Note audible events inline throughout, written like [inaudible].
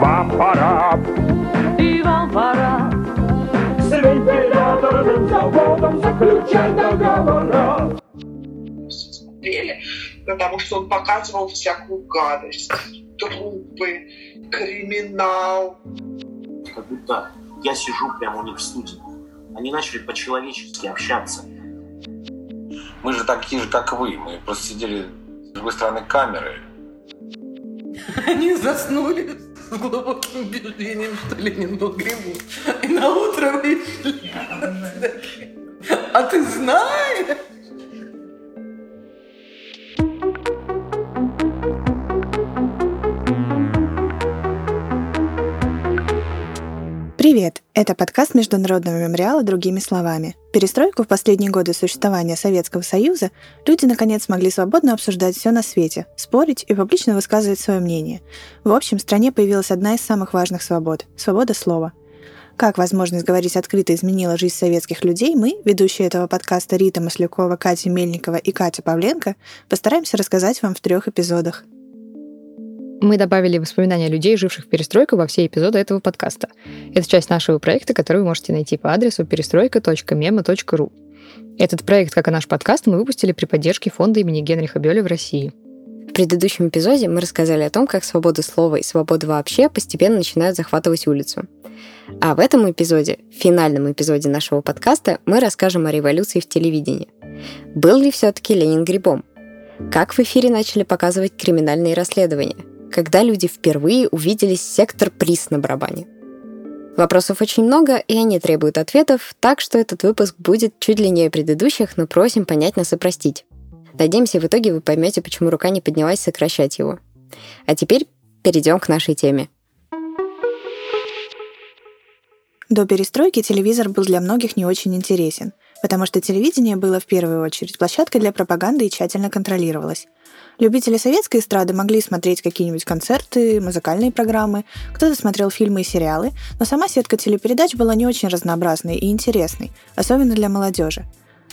Вам пора. И вам пора. С вентиляторным заводом заключать договора. смотрели, потому что он показывал всякую гадость. Трупы, криминал. как будто я сижу прямо у них в студии. Они начали по-человечески общаться. Мы же такие же, как вы. Мы просто сидели с другой стороны камеры. Они заснули с глубоким убеждением, что Ленин был грибом. И на утро вышли. А ты знаешь? Привет! Это подкаст Международного мемориала «Другими словами». Перестройку в последние годы существования Советского Союза люди наконец смогли свободно обсуждать все на свете, спорить и публично высказывать свое мнение. В общем, в стране появилась одна из самых важных свобод – свобода слова. Как возможность говорить открыто изменила жизнь советских людей, мы, ведущие этого подкаста Рита Маслякова, Катя Мельникова и Катя Павленко, постараемся рассказать вам в трех эпизодах. Мы добавили воспоминания людей, живших в перестройку, во все эпизоды этого подкаста. Это часть нашего проекта, который вы можете найти по адресу перестройка.мема.ру. Этот проект, как и наш подкаст, мы выпустили при поддержке фонда имени Генриха Бёля в России. В предыдущем эпизоде мы рассказали о том, как свобода слова и свобода вообще постепенно начинают захватывать улицу. А в этом эпизоде, в финальном эпизоде нашего подкаста, мы расскажем о революции в телевидении. Был ли все-таки Ленин грибом? Как в эфире начали показывать криминальные расследования? Когда люди впервые увидели сектор приз на барабане? Вопросов очень много, и они требуют ответов, так что этот выпуск будет чуть длиннее предыдущих, но просим понять нас и простить. Надеемся, в итоге вы поймете, почему рука не поднялась сокращать его. А теперь перейдем к нашей теме. До перестройки телевизор был для многих не очень интересен, потому что телевидение было в первую очередь площадкой для пропаганды и тщательно контролировалось. Любители советской эстрады могли смотреть какие-нибудь концерты, музыкальные программы, кто-то смотрел фильмы и сериалы, но сама сетка телепередач была не очень разнообразной и интересной, особенно для молодежи.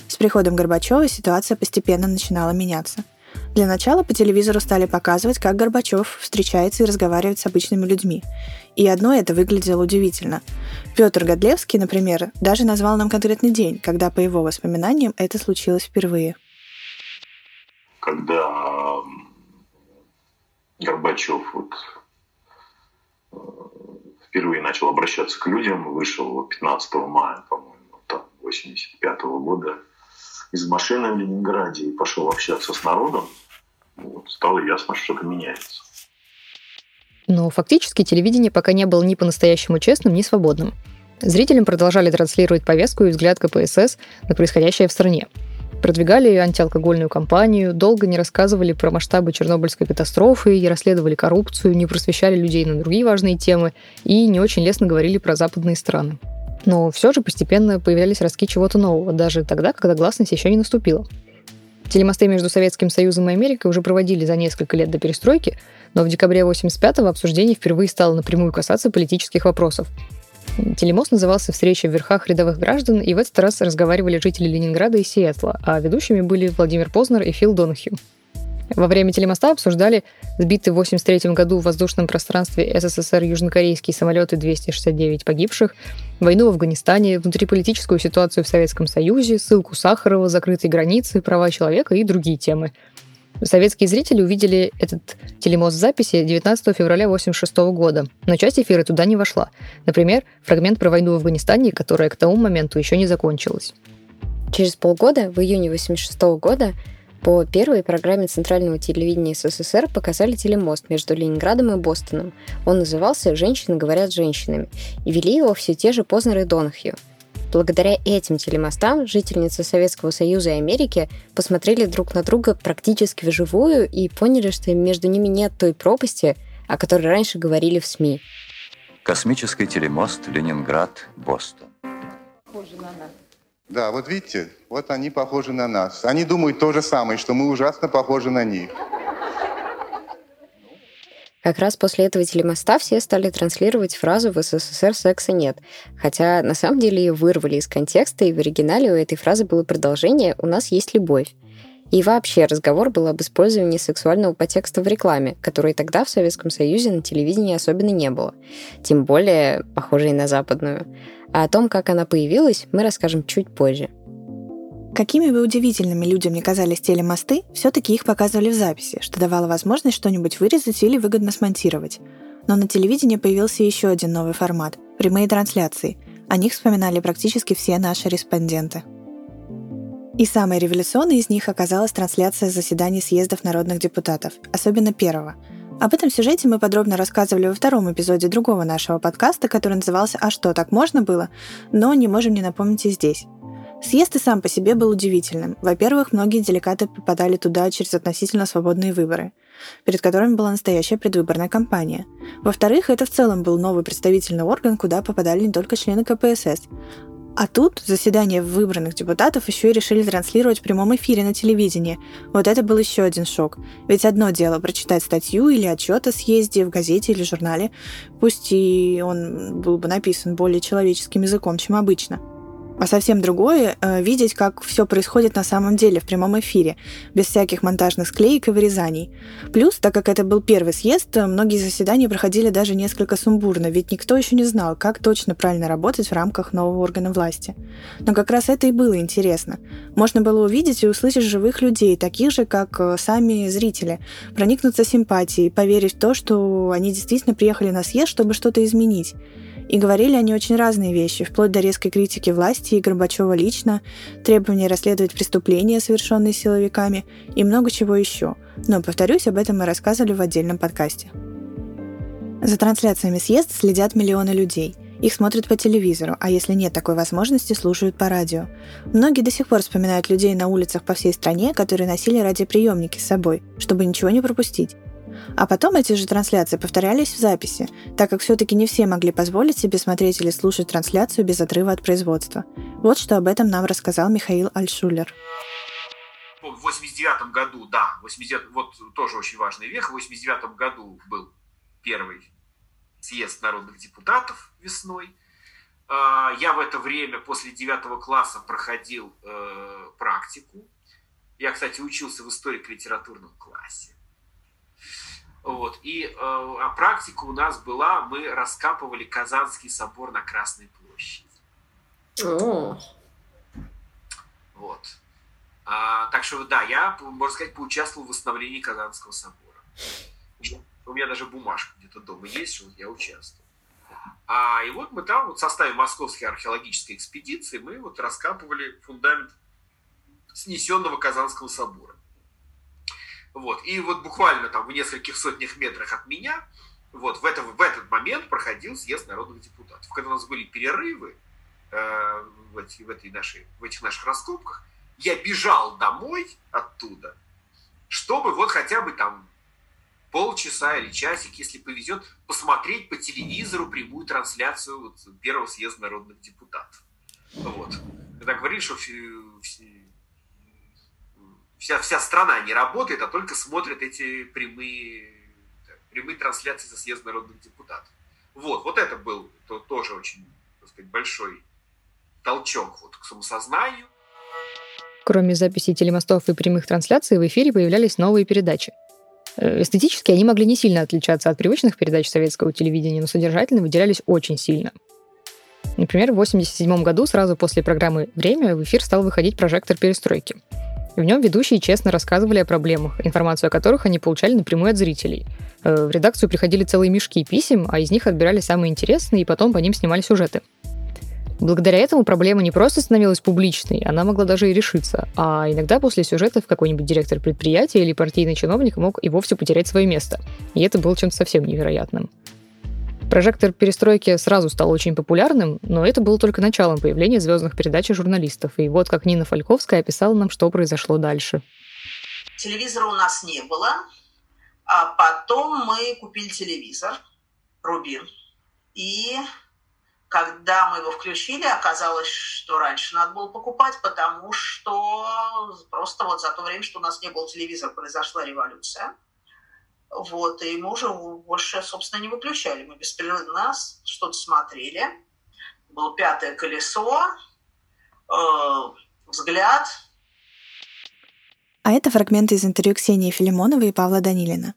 С приходом Горбачева ситуация постепенно начинала меняться. Для начала по телевизору стали показывать, как Горбачев встречается и разговаривает с обычными людьми. И одно это выглядело удивительно. Петр Годлевский, например, даже назвал нам конкретный день, когда, по его воспоминаниям, это случилось впервые. Когда Горбачев вот э, впервые начал обращаться к людям, вышел 15 мая, по-моему, там, 85 года из машины в Ленинграде и пошел общаться с народом, вот, стало ясно, что что-то меняется. Но фактически телевидение пока не было ни по-настоящему честным, ни свободным. Зрителям продолжали транслировать повестку и взгляд КПСС на происходящее в стране. Продвигали антиалкогольную кампанию, долго не рассказывали про масштабы Чернобыльской катастрофы, не расследовали коррупцию, не просвещали людей на другие важные темы и не очень лестно говорили про западные страны. Но все же постепенно появлялись ростки чего-то нового, даже тогда, когда гласность еще не наступила. Телемосты между Советским Союзом и Америкой уже проводили за несколько лет до перестройки, но в декабре 85-го обсуждение впервые стало напрямую касаться политических вопросов. Телемост назывался «Встреча в верхах рядовых граждан», и в этот раз разговаривали жители Ленинграда и Сиэтла, а ведущими были Владимир Познер и Фил Донахью. Во время телемоста обсуждали сбитые в 1983 году в воздушном пространстве СССР южнокорейские самолеты 269 погибших, войну в Афганистане, внутриполитическую ситуацию в Советском Союзе, ссылку Сахарова, закрытые границы, права человека и другие темы. Советские зрители увидели этот телемост записи 19 февраля 1986 года, но часть эфира туда не вошла. Например, фрагмент про войну в Афганистане, которая к тому моменту еще не закончилась. Через полгода, в июне 1986 года, по первой программе Центрального телевидения СССР показали телемост между Ленинградом и Бостоном. Он назывался «Женщины говорят с женщинами», и вели его все те же Познер и Донахью. Благодаря этим телемостам жительницы Советского Союза и Америки посмотрели друг на друга практически вживую и поняли, что между ними нет той пропасти, о которой раньше говорили в СМИ. Космический телемост Ленинград-Бостон. Да, вот видите, вот они похожи на нас. Они думают то же самое, что мы ужасно похожи на них. Как раз после этого телемоста все стали транслировать фразу «в СССР секса нет». Хотя на самом деле ее вырвали из контекста, и в оригинале у этой фразы было продолжение «у нас есть любовь». И вообще разговор был об использовании сексуального подтекста в рекламе, которой тогда в Советском Союзе на телевидении особенно не было. Тем более похожей на западную. А о том, как она появилась, мы расскажем чуть позже. Какими бы удивительными людям не казались телемосты, все-таки их показывали в записи, что давало возможность что-нибудь вырезать или выгодно смонтировать. Но на телевидении появился еще один новый формат – прямые трансляции. О них вспоминали практически все наши респонденты. И самой революционной из них оказалась трансляция заседаний съездов народных депутатов, особенно первого. Об этом сюжете мы подробно рассказывали во втором эпизоде другого нашего подкаста, который назывался «А что, так можно было?», но не можем не напомнить и здесь. Съезд и сам по себе был удивительным. Во-первых, многие делегаты попадали туда через относительно свободные выборы, перед которыми была настоящая предвыборная кампания. Во-вторых, это в целом был новый представительный орган, куда попадали не только члены КПСС, а тут заседание выбранных депутатов еще и решили транслировать в прямом эфире на телевидении. Вот это был еще один шок. Ведь одно дело прочитать статью или отчет о съезде в газете или журнале, пусть и он был бы написан более человеческим языком, чем обычно – а совсем другое э, видеть, как все происходит на самом деле в прямом эфире, без всяких монтажных склеек и вырезаний. Плюс, так как это был первый съезд, многие заседания проходили даже несколько сумбурно, ведь никто еще не знал, как точно правильно работать в рамках нового органа власти. Но как раз это и было интересно. Можно было увидеть и услышать живых людей, таких же, как э, сами зрители, проникнуться симпатией, поверить в то, что они действительно приехали на съезд, чтобы что-то изменить. И говорили они очень разные вещи, вплоть до резкой критики власти и Горбачева лично, требования расследовать преступления, совершенные силовиками, и много чего еще. Но, повторюсь, об этом мы рассказывали в отдельном подкасте. За трансляциями съезда следят миллионы людей. Их смотрят по телевизору, а если нет такой возможности, слушают по радио. Многие до сих пор вспоминают людей на улицах по всей стране, которые носили радиоприемники с собой, чтобы ничего не пропустить. А потом эти же трансляции повторялись в записи, так как все-таки не все могли позволить себе смотреть или слушать трансляцию без отрыва от производства. Вот что об этом нам рассказал Михаил Альшулер. В 89 году, да, 89, вот тоже очень важный век, в 89 году был первый съезд народных депутатов весной. А, я в это время после 9 класса проходил э, практику. Я, кстати, учился в историко-литературном классе. Вот. И э, а практика у нас была, мы раскапывали Казанский собор на Красной площади. О. Вот. А, так что, да, я, можно сказать, поучаствовал в восстановлении Казанского собора. У меня даже бумажка где-то дома есть, что я участвовал. А, и вот мы там, вот в составе Московской археологической экспедиции, мы вот раскапывали фундамент снесенного Казанского собора. Вот. И вот буквально там в нескольких сотнях метрах от меня вот в, это, в этот момент проходил съезд народных депутатов. Когда у нас были перерывы э, в, эти, в, этой нашей, в этих наших раскопках, я бежал домой оттуда, чтобы вот хотя бы там полчаса или часик, если повезет, посмотреть по телевизору прямую трансляцию вот первого съезда народных депутатов. Вот. Когда говорили, что вся, вся страна не работает, а только смотрит эти прямые, прямые трансляции за съезд народных депутатов. Вот, вот это был то, тоже очень, так сказать, большой толчок вот к самосознанию. Кроме записей телемостов и прямых трансляций, в эфире появлялись новые передачи. Э, эстетически они могли не сильно отличаться от привычных передач советского телевидения, но содержательно выделялись очень сильно. Например, в 1987 году, сразу после программы «Время», в эфир стал выходить прожектор перестройки. В нем ведущие честно рассказывали о проблемах, информацию о которых они получали напрямую от зрителей. Э, в редакцию приходили целые мешки писем, а из них отбирали самые интересные, и потом по ним снимали сюжеты. Благодаря этому проблема не просто становилась публичной, она могла даже и решиться. А иногда после сюжетов какой-нибудь директор предприятия или партийный чиновник мог и вовсе потерять свое место. И это было чем-то совсем невероятным. Прожектор перестройки сразу стал очень популярным, но это было только началом появления звездных передач и журналистов. И вот как Нина Фальковская описала нам, что произошло дальше. Телевизора у нас не было, а потом мы купили телевизор Рубин. И когда мы его включили, оказалось, что раньше надо было покупать, потому что просто вот за то время, что у нас не был телевизор, произошла революция. Вот, и мы уже больше, собственно, не выключали. Мы беспрерывно нас что-то смотрели. Было пятое колесо, э, взгляд. А это фрагменты из интервью Ксении Филимоновой и Павла Данилина.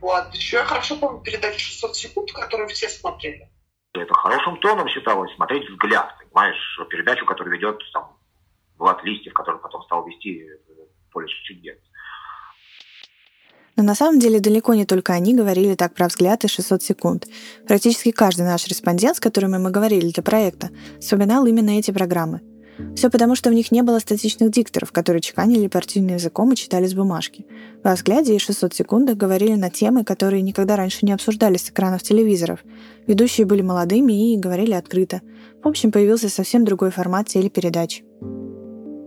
Вот. Еще я хорошо помню передачу 600 секунд, которую все смотрели. Это хорошим тоном считалось смотреть взгляд, понимаешь, передачу, которую ведет там, Влад Листьев, который потом стал вести поле чудес. Но на самом деле далеко не только они говорили так про взгляд и 600 секунд. Практически каждый наш респондент, с которыми мы говорили для проекта, вспоминал именно эти программы. Все потому, что в них не было статичных дикторов, которые чеканили партийным языком и читали с бумажки. Во взгляде и 600 секундах говорили на темы, которые никогда раньше не обсуждались с экранов телевизоров. Ведущие были молодыми и говорили открыто. В общем, появился совсем другой формат телепередач.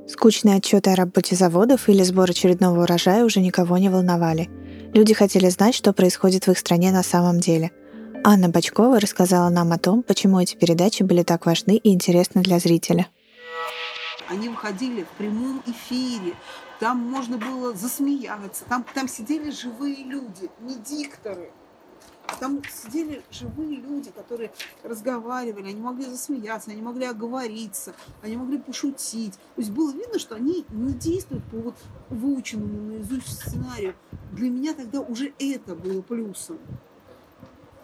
Скучные отчеты о работе заводов или сбор очередного урожая уже никого не волновали. Люди хотели знать, что происходит в их стране на самом деле. Анна Бачкова рассказала нам о том, почему эти передачи были так важны и интересны для зрителя. Они выходили в прямом эфире, там можно было засмеяться, там, там сидели живые люди, не дикторы. Там сидели живые люди, которые разговаривали, они могли засмеяться, они могли оговориться, они могли пошутить. То есть было видно, что они не действуют по вот выученному наизусть сценарию. Для меня тогда уже это было плюсом.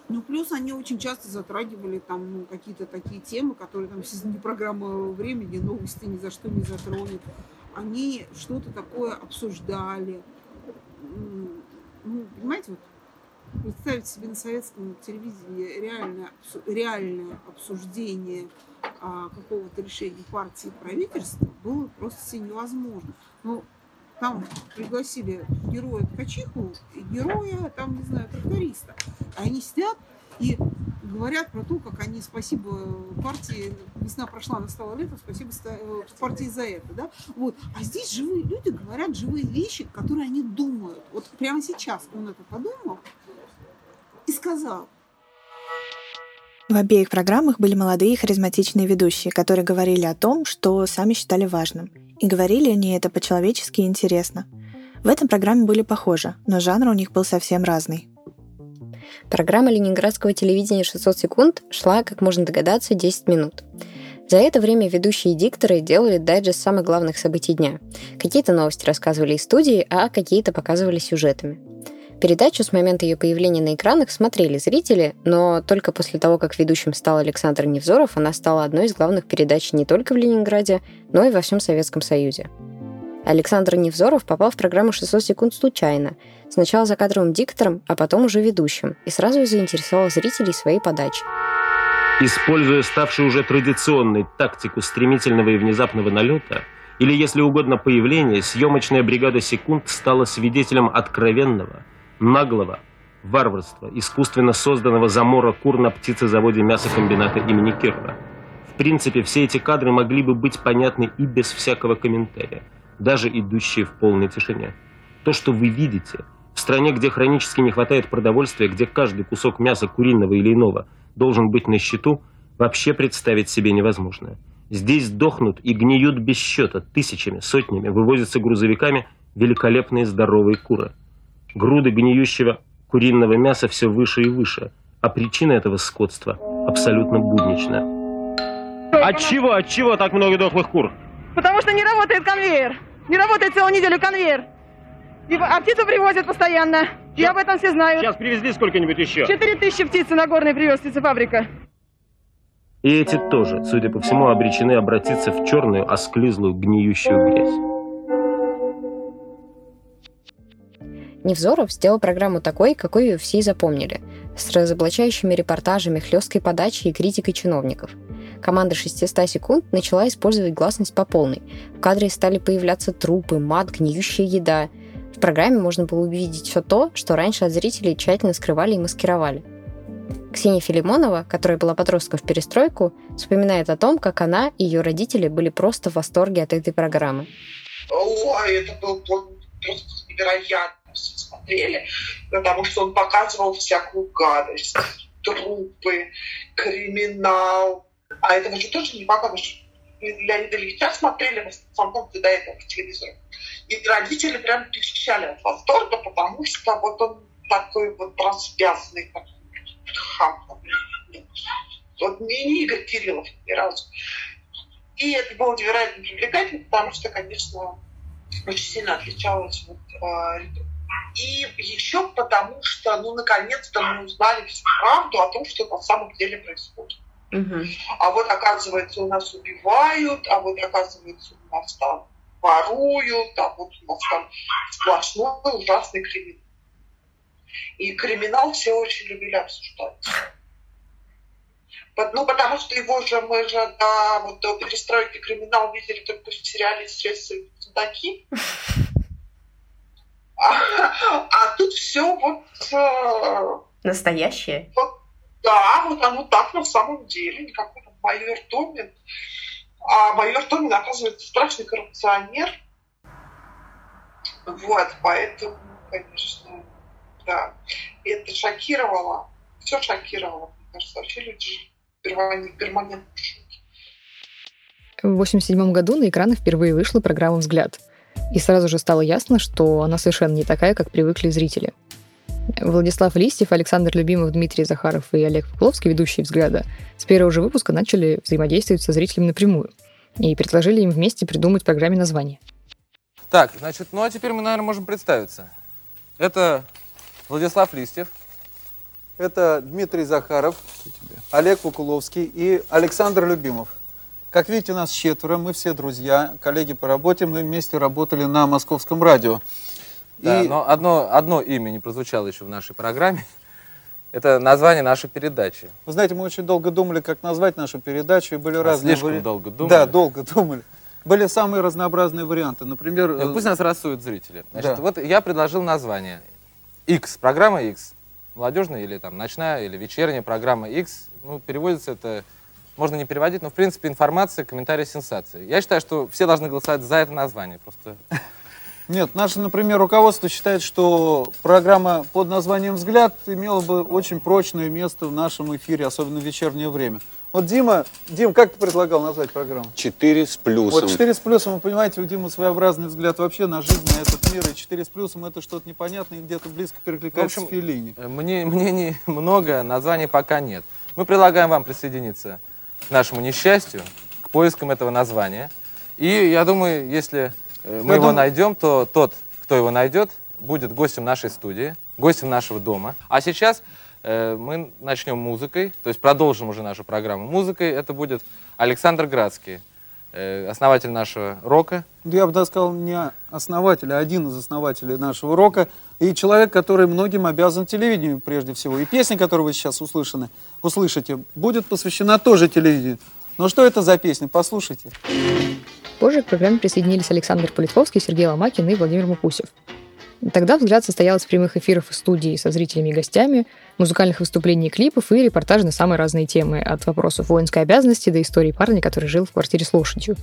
Ну, плюс они очень часто затрагивали там ну, какие-то такие темы, которые там не программа времени, новости ни за что не затронут. Они что-то такое обсуждали. Ну, понимаете, вот представить себе на советском телевидении реальное, реальное обсуждение а, какого-то решения партии и правительства было просто невозможно. Ну, там пригласили героя ткачиху героя, там, не знаю, тракториста. Они сидят и говорят про то, как они, спасибо партии, весна прошла, настало лето, спасибо э, партии за это, да, вот. А здесь живые люди говорят живые вещи, которые они думают. Вот прямо сейчас он это подумал, сказал. В обеих программах были молодые харизматичные ведущие, которые говорили о том, что сами считали важным. И говорили они это по-человечески и интересно. В этом программе были похожи, но жанр у них был совсем разный. Программа ленинградского телевидения «600 секунд» шла, как можно догадаться, 10 минут. За это время ведущие дикторы делали дайджест самых главных событий дня. Какие-то новости рассказывали из студии, а какие-то показывали сюжетами. Передачу с момента ее появления на экранах смотрели зрители, но только после того, как ведущим стал Александр Невзоров, она стала одной из главных передач не только в Ленинграде, но и во всем Советском Союзе. Александр Невзоров попал в программу «600 секунд» случайно. Сначала за кадровым диктором, а потом уже ведущим. И сразу заинтересовал зрителей своей подачей. Используя ставшую уже традиционной тактику стремительного и внезапного налета, или, если угодно, появления, съемочная бригада «Секунд» стала свидетелем откровенного – наглого варварства, искусственно созданного замора кур на птицезаводе мясокомбината имени Кирова. В принципе, все эти кадры могли бы быть понятны и без всякого комментария, даже идущие в полной тишине. То, что вы видите, в стране, где хронически не хватает продовольствия, где каждый кусок мяса куриного или иного должен быть на счету, вообще представить себе невозможно. Здесь дохнут и гниют без счета, тысячами, сотнями, вывозятся грузовиками великолепные здоровые куры – Груды гниющего куриного мяса все выше и выше, а причина этого скотства абсолютно буднична. От чего, от чего так много дохлых кур? Потому что не работает конвейер. Не работает целую неделю конвейер. А птицу привозят постоянно. Сейчас, И об этом все знают. Сейчас привезли сколько-нибудь еще? Четыре тысячи птицы на горной привез птицефабрика. И эти тоже, судя по всему, обречены обратиться в черную, осклизлую, гниющую грязь. Невзоров сделал программу такой, какой ее все и запомнили, с разоблачающими репортажами, хлесткой подачей и критикой чиновников. Команда 600 секунд начала использовать гласность по полной. В кадре стали появляться трупы, мат, гниющая еда. В программе можно было увидеть все то, что раньше от зрителей тщательно скрывали и маскировали. Ксения Филимонова, которая была подростком в перестройку, вспоминает о том, как она и ее родители были просто в восторге от этой программы. Ой, это был просто невероятно смотрели, потому что он показывал всякую гадость, трупы, криминал. А этого же тоже не показываешь. Леонида Ильича смотрели в основном до этого по телевизору. И родители прям кричали от восторга, потому что вот он такой вот развязный, хам. Вот не, не Игорь Кириллов ни разу. И это было невероятно привлекательно, потому что, конечно, очень сильно отличалась вот, а, и еще потому, что, ну, наконец-то мы узнали всю правду о том, что на самом деле происходит. Угу. А вот, оказывается, у нас убивают, а вот, оказывается, у нас там воруют, а вот у нас там сплошной ужасный криминал. И криминал все очень любили обсуждать. Ну, потому что его же, мы же до, вот, до перестройки криминал видели только в сериале «Средства судаки». [laughs] А, а тут все вот... Э, Настоящее? Вот, да, вот оно так на самом деле. Никакой там майор Томин. А майор Томин, оказывается, страшный коррупционер. Вот, поэтому, конечно, да. И это шокировало. Все шокировало. Мне кажется, вообще люди перманентно в 1987 году на экраны впервые вышла программа «Взгляд». И сразу же стало ясно, что она совершенно не такая, как привыкли зрители. Владислав Листьев, Александр Любимов, Дмитрий Захаров и Олег Попловский, ведущие «Взгляда», с первого же выпуска начали взаимодействовать со зрителями напрямую и предложили им вместе придумать программе название. Так, значит, ну а теперь мы, наверное, можем представиться. Это Владислав Листьев. Это Дмитрий Захаров, Олег Кукуловский и Александр Любимов. Как видите, у нас четверо, мы все друзья, коллеги по работе, мы вместе работали на московском радио. Да, и... но одно, одно имя не прозвучало еще в нашей программе. [laughs] Это название нашей передачи. Вы знаете, мы очень долго думали, как назвать нашу передачу, и были а разные слишком вари... долго думали? Да, долго [laughs] думали. Были самые разнообразные варианты. Например... Нет, пусть нас рассуют зрители. Значит, да. вот я предложил название X, программа X. Молодежная или там ночная или вечерняя программа X. Ну, переводится это можно не переводить, но в принципе информация, комментарии, сенсации. Я считаю, что все должны голосовать за это название. Просто [laughs] нет, наше, например, руководство считает, что программа под названием «Взгляд» имела бы очень прочное место в нашем эфире, особенно в вечернее время. Вот Дима, Дим, как ты предлагал назвать программу? «Четыре с плюсом». Вот «Четыре с плюсом», вы понимаете, у Димы своеобразный взгляд вообще на жизнь, на этот мир, и «Четыре с плюсом» — это что-то непонятное, где-то близко перекликается в общем, с Филини. Мне, [laughs] мнений много, названий пока нет. Мы предлагаем вам присоединиться к нашему несчастью, к поискам этого названия. И я думаю, если э, мы я его дум... найдем, то тот, кто его найдет, будет гостем нашей студии, гостем нашего дома. А сейчас э, мы начнем музыкой, то есть продолжим уже нашу программу музыкой. Это будет Александр Градский, основатель нашего рока. Я бы даже сказал, не основатель, а один из основателей нашего рока. И человек, который многим обязан телевидению прежде всего. И песня, которую вы сейчас услышаны, услышите, будет посвящена тоже телевидению. Но что это за песня? Послушайте. Позже к программе присоединились Александр Политковский, Сергей Ломакин и Владимир Мупусев. Тогда «Взгляд» состоял из прямых эфиров из студии со зрителями и гостями, музыкальных выступлений и клипов и репортажей на самые разные темы, от вопросов воинской обязанности до истории парня, который жил в квартире с лошадью.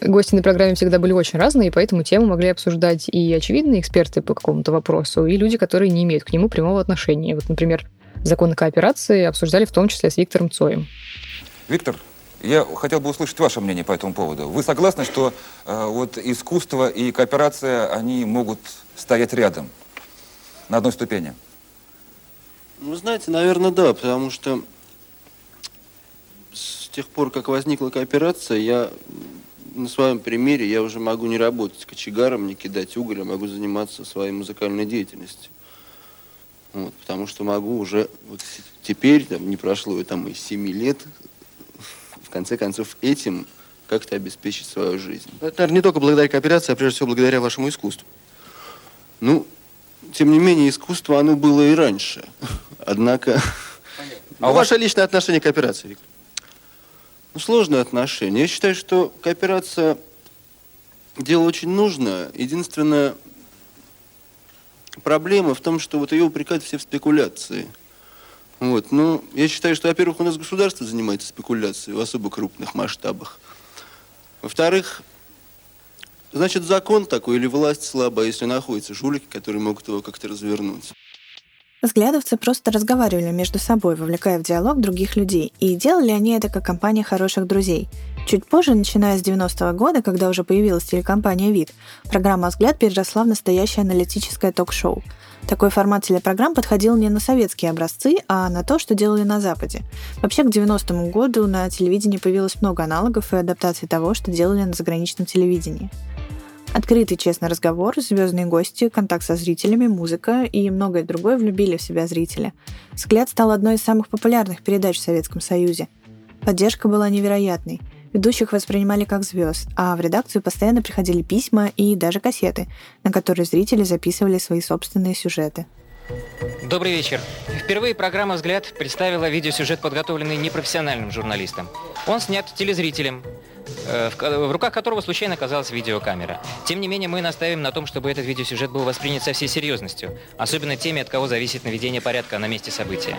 Гости на программе всегда были очень разные, и поэтому тему могли обсуждать и очевидные эксперты по какому-то вопросу, и люди, которые не имеют к нему прямого отношения. Вот, например, закон о кооперации обсуждали в том числе с Виктором Цоем. Виктор, я хотел бы услышать ваше мнение по этому поводу. Вы согласны, что э, вот искусство и кооперация, они могут стоять рядом, на одной ступени? Ну, знаете, наверное, да, потому что с тех пор, как возникла кооперация, я на своем примере я уже могу не работать кочегаром, не кидать уголь, а могу заниматься своей музыкальной деятельностью. Вот, потому что могу уже вот теперь, там, не прошло и там и 7 лет, конце концов, этим как-то обеспечить свою жизнь. Это, наверное, не только благодаря кооперации, а прежде всего благодаря вашему искусству. Ну, тем не менее, искусство, оно было и раньше. Однако... А ну, ваше личное отношение к кооперации, Виктор? Ну, сложные отношения. Я считаю, что кооперация дело очень нужное. Единственная проблема в том, что вот ее упрекают все в спекуляции. Вот. Ну, я считаю, что, во-первых, у нас государство занимается спекуляцией в особо крупных масштабах. Во-вторых, значит, закон такой или власть слабая, если находятся жулики, которые могут его как-то развернуть. Взглядовцы просто разговаривали между собой, вовлекая в диалог других людей, и делали они это как компания хороших друзей. Чуть позже, начиная с 90-го года, когда уже появилась телекомпания «Вид», программа «Взгляд» переросла в настоящее аналитическое ток-шоу. Такой формат телепрограмм подходил не на советские образцы, а на то, что делали на Западе. Вообще, к 90-му году на телевидении появилось много аналогов и адаптаций того, что делали на заграничном телевидении. Открытый честный разговор, звездные гости, контакт со зрителями, музыка и многое другое влюбили в себя зрители. «Взгляд» стал одной из самых популярных передач в Советском Союзе. Поддержка была невероятной. Ведущих воспринимали как звезд, а в редакцию постоянно приходили письма и даже кассеты, на которые зрители записывали свои собственные сюжеты. Добрый вечер. Впервые программа «Взгляд» представила видеосюжет, подготовленный непрофессиональным журналистом. Он снят телезрителем, в руках которого случайно оказалась видеокамера. Тем не менее, мы настаиваем на том, чтобы этот видеосюжет был воспринят со всей серьезностью, особенно теми, от кого зависит наведение порядка на месте события.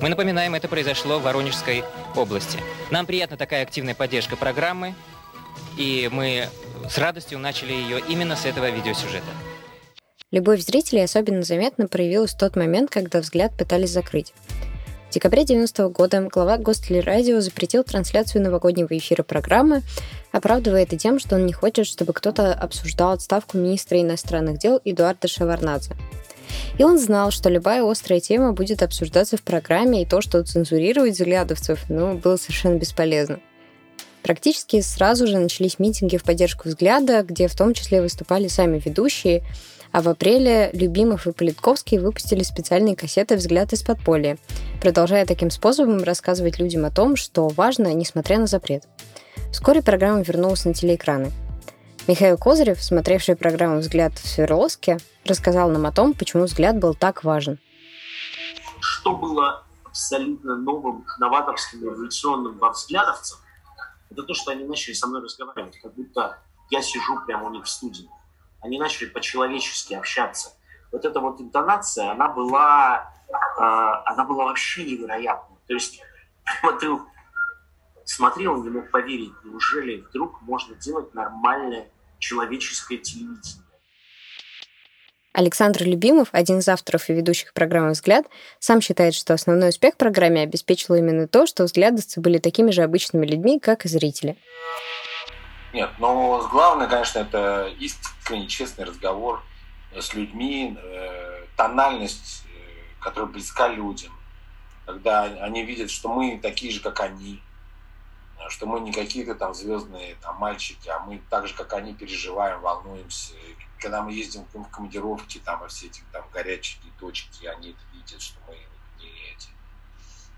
Мы напоминаем, это произошло в Воронежской области. Нам приятна такая активная поддержка программы, и мы с радостью начали ее именно с этого видеосюжета. Любовь зрителей особенно заметно проявилась в тот момент, когда взгляд пытались закрыть. Декабре 90 -го года глава Гостелерадио запретил трансляцию новогоднего эфира программы, оправдывая это тем, что он не хочет, чтобы кто-то обсуждал отставку министра иностранных дел Эдуарда Шеварнадзе. И он знал, что любая острая тема будет обсуждаться в программе, и то, что цензурировать взглядовцев, ну, было совершенно бесполезно. Практически сразу же начались митинги в поддержку взгляда, где в том числе выступали сами ведущие, а в апреле Любимов и Политковский выпустили специальные кассеты «Взгляд из подполья», продолжая таким способом рассказывать людям о том, что важно, несмотря на запрет. Вскоре программа вернулась на телеэкраны. Михаил Козырев, смотревший программу «Взгляд» в Свердловске, рассказал нам о том, почему «Взгляд» был так важен. Что было абсолютно новым, новаторским, революционным во взглядовцах, это то, что они начали со мной разговаривать, как будто я сижу прямо у них в студии они начали по-человечески общаться. Вот эта вот интонация, она была, э, она была вообще невероятной. То есть [laughs] смотрел и не мог поверить, неужели вдруг можно делать нормальное человеческое телевидение. Александр Любимов, один из авторов и ведущих программы «Взгляд», сам считает, что основной успех программе обеспечило именно то, что взглядовцы были такими же обычными людьми, как и зрители. Нет, но главное, конечно, это искренний, честный разговор с людьми, э, тональность, э, которая близка людям, когда они видят, что мы такие же, как они, что мы не какие-то там звездные там, мальчики, а мы так же, как они, переживаем, волнуемся. Когда мы ездим в командировки, там, во все эти там горячие точки, они это видят, что мы не эти,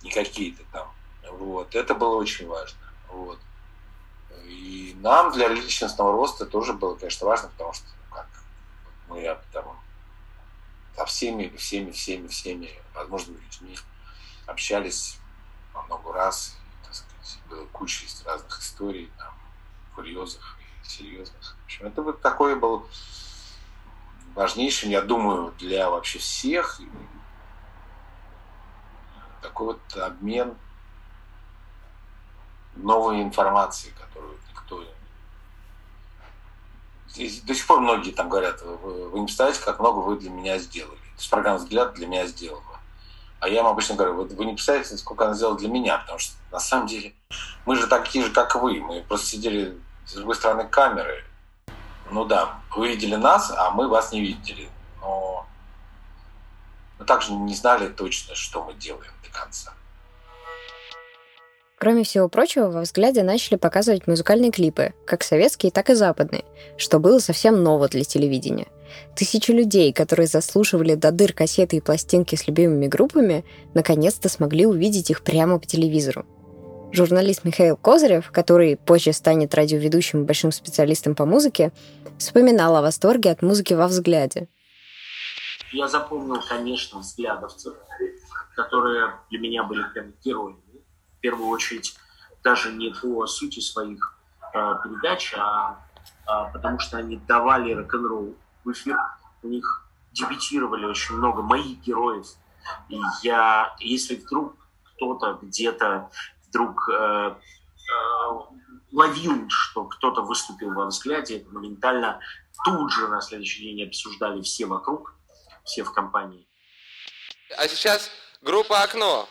не какие-то там. Вот. Это было очень важно. Вот. И нам для личностного роста тоже было, конечно, важно, потому что ну, как, мы там, со всеми, всеми, всеми, всеми возможными людьми общались во много раз. И, так сказать, было куча разных историй, там, курьезных и серьезных. В общем, это вот такой был важнейший, я думаю, для вообще всех такой вот обмен новой информации, которую никто... Здесь до сих пор многие там говорят, вы, вы не представляете, как много вы для меня сделали. То есть программа «Взгляд» для меня сделала. А я им обычно говорю, вы, вы не представляете, сколько она сделала для меня, потому что на самом деле мы же такие же, как вы. Мы просто сидели с другой стороны камеры. Ну да, вы видели нас, а мы вас не видели. Но мы также не знали точно, что мы делаем до конца. Кроме всего прочего, во взгляде начали показывать музыкальные клипы, как советские, так и западные, что было совсем ново для телевидения. Тысячи людей, которые заслушивали до дыр кассеты и пластинки с любимыми группами, наконец-то смогли увидеть их прямо по телевизору. Журналист Михаил Козырев, который позже станет радиоведущим и большим специалистом по музыке, вспоминал о восторге от музыки во взгляде. Я запомнил, конечно, взглядовцев, которые для меня были прям героями в первую очередь даже не по сути своих э, передач, а, а потому что они давали рок-н-ролл в эфир. У них дебютировали очень много моих героев. И я, если вдруг кто-то где-то вдруг э, э, ловил, что кто-то выступил во взгляде, моментально тут же на следующий день обсуждали все вокруг, все в компании. А сейчас группа «Окно».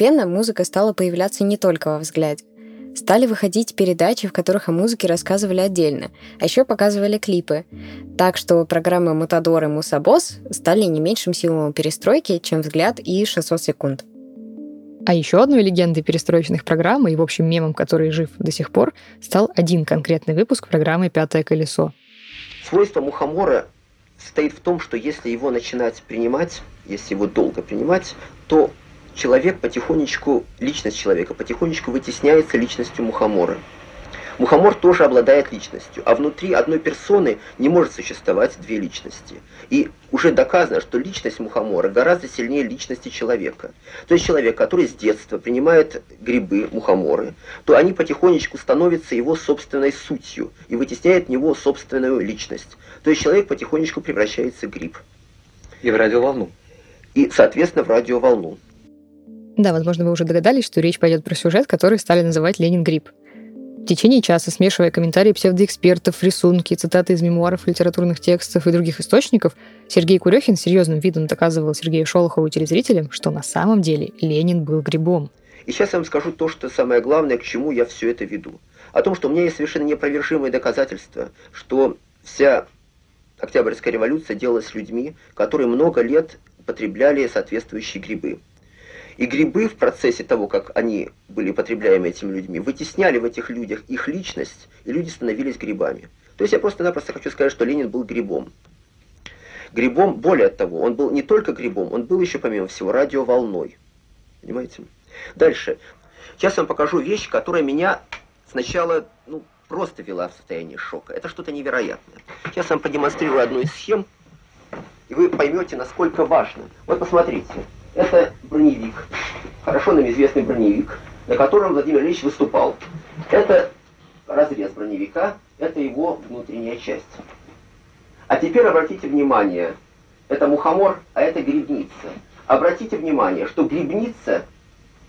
Постепенно музыка стала появляться не только во взгляде. Стали выходить передачи, в которых о музыке рассказывали отдельно, а еще показывали клипы. Так что программы «Мутадор» и «Мусабос» стали не меньшим символом перестройки, чем «Взгляд» и «600 секунд». А еще одной легендой перестроечных программ и, в общем, мемом, который жив до сих пор, стал один конкретный выпуск программы «Пятое колесо». Свойство мухомора состоит в том, что если его начинать принимать, если его долго принимать, то человек потихонечку, личность человека потихонечку вытесняется личностью мухомора. Мухомор тоже обладает личностью, а внутри одной персоны не может существовать две личности. И уже доказано, что личность мухомора гораздо сильнее личности человека. То есть человек, который с детства принимает грибы, мухоморы, то они потихонечку становятся его собственной сутью и вытесняют в него собственную личность. То есть человек потихонечку превращается в гриб. И в радиоволну. И, соответственно, в радиоволну. Да, возможно, вы уже догадались, что речь пойдет про сюжет, который стали называть «Ленин грипп». В течение часа, смешивая комментарии псевдоэкспертов, рисунки, цитаты из мемуаров, литературных текстов и других источников, Сергей Курехин серьезным видом доказывал Сергею Шолохову и телезрителям, что на самом деле Ленин был грибом. И сейчас я вам скажу то, что самое главное, к чему я все это веду. О том, что у меня есть совершенно неопровержимые доказательства, что вся Октябрьская революция делалась людьми, которые много лет потребляли соответствующие грибы. И грибы в процессе того, как они были потребляемы этими людьми, вытесняли в этих людях их личность, и люди становились грибами. То есть я просто-напросто хочу сказать, что Ленин был грибом. Грибом, более того, он был не только грибом, он был еще, помимо всего, радиоволной. Понимаете? Дальше. Сейчас я вам покажу вещь, которая меня сначала ну, просто вела в состояние шока. Это что-то невероятное. Сейчас я вам продемонстрирую одну из схем, и вы поймете, насколько важно. Вот посмотрите. Это броневик, хорошо нам известный броневик, на котором Владимир Ильич выступал. Это разрез броневика, это его внутренняя часть. А теперь обратите внимание, это мухомор, а это грибница. Обратите внимание, что грибница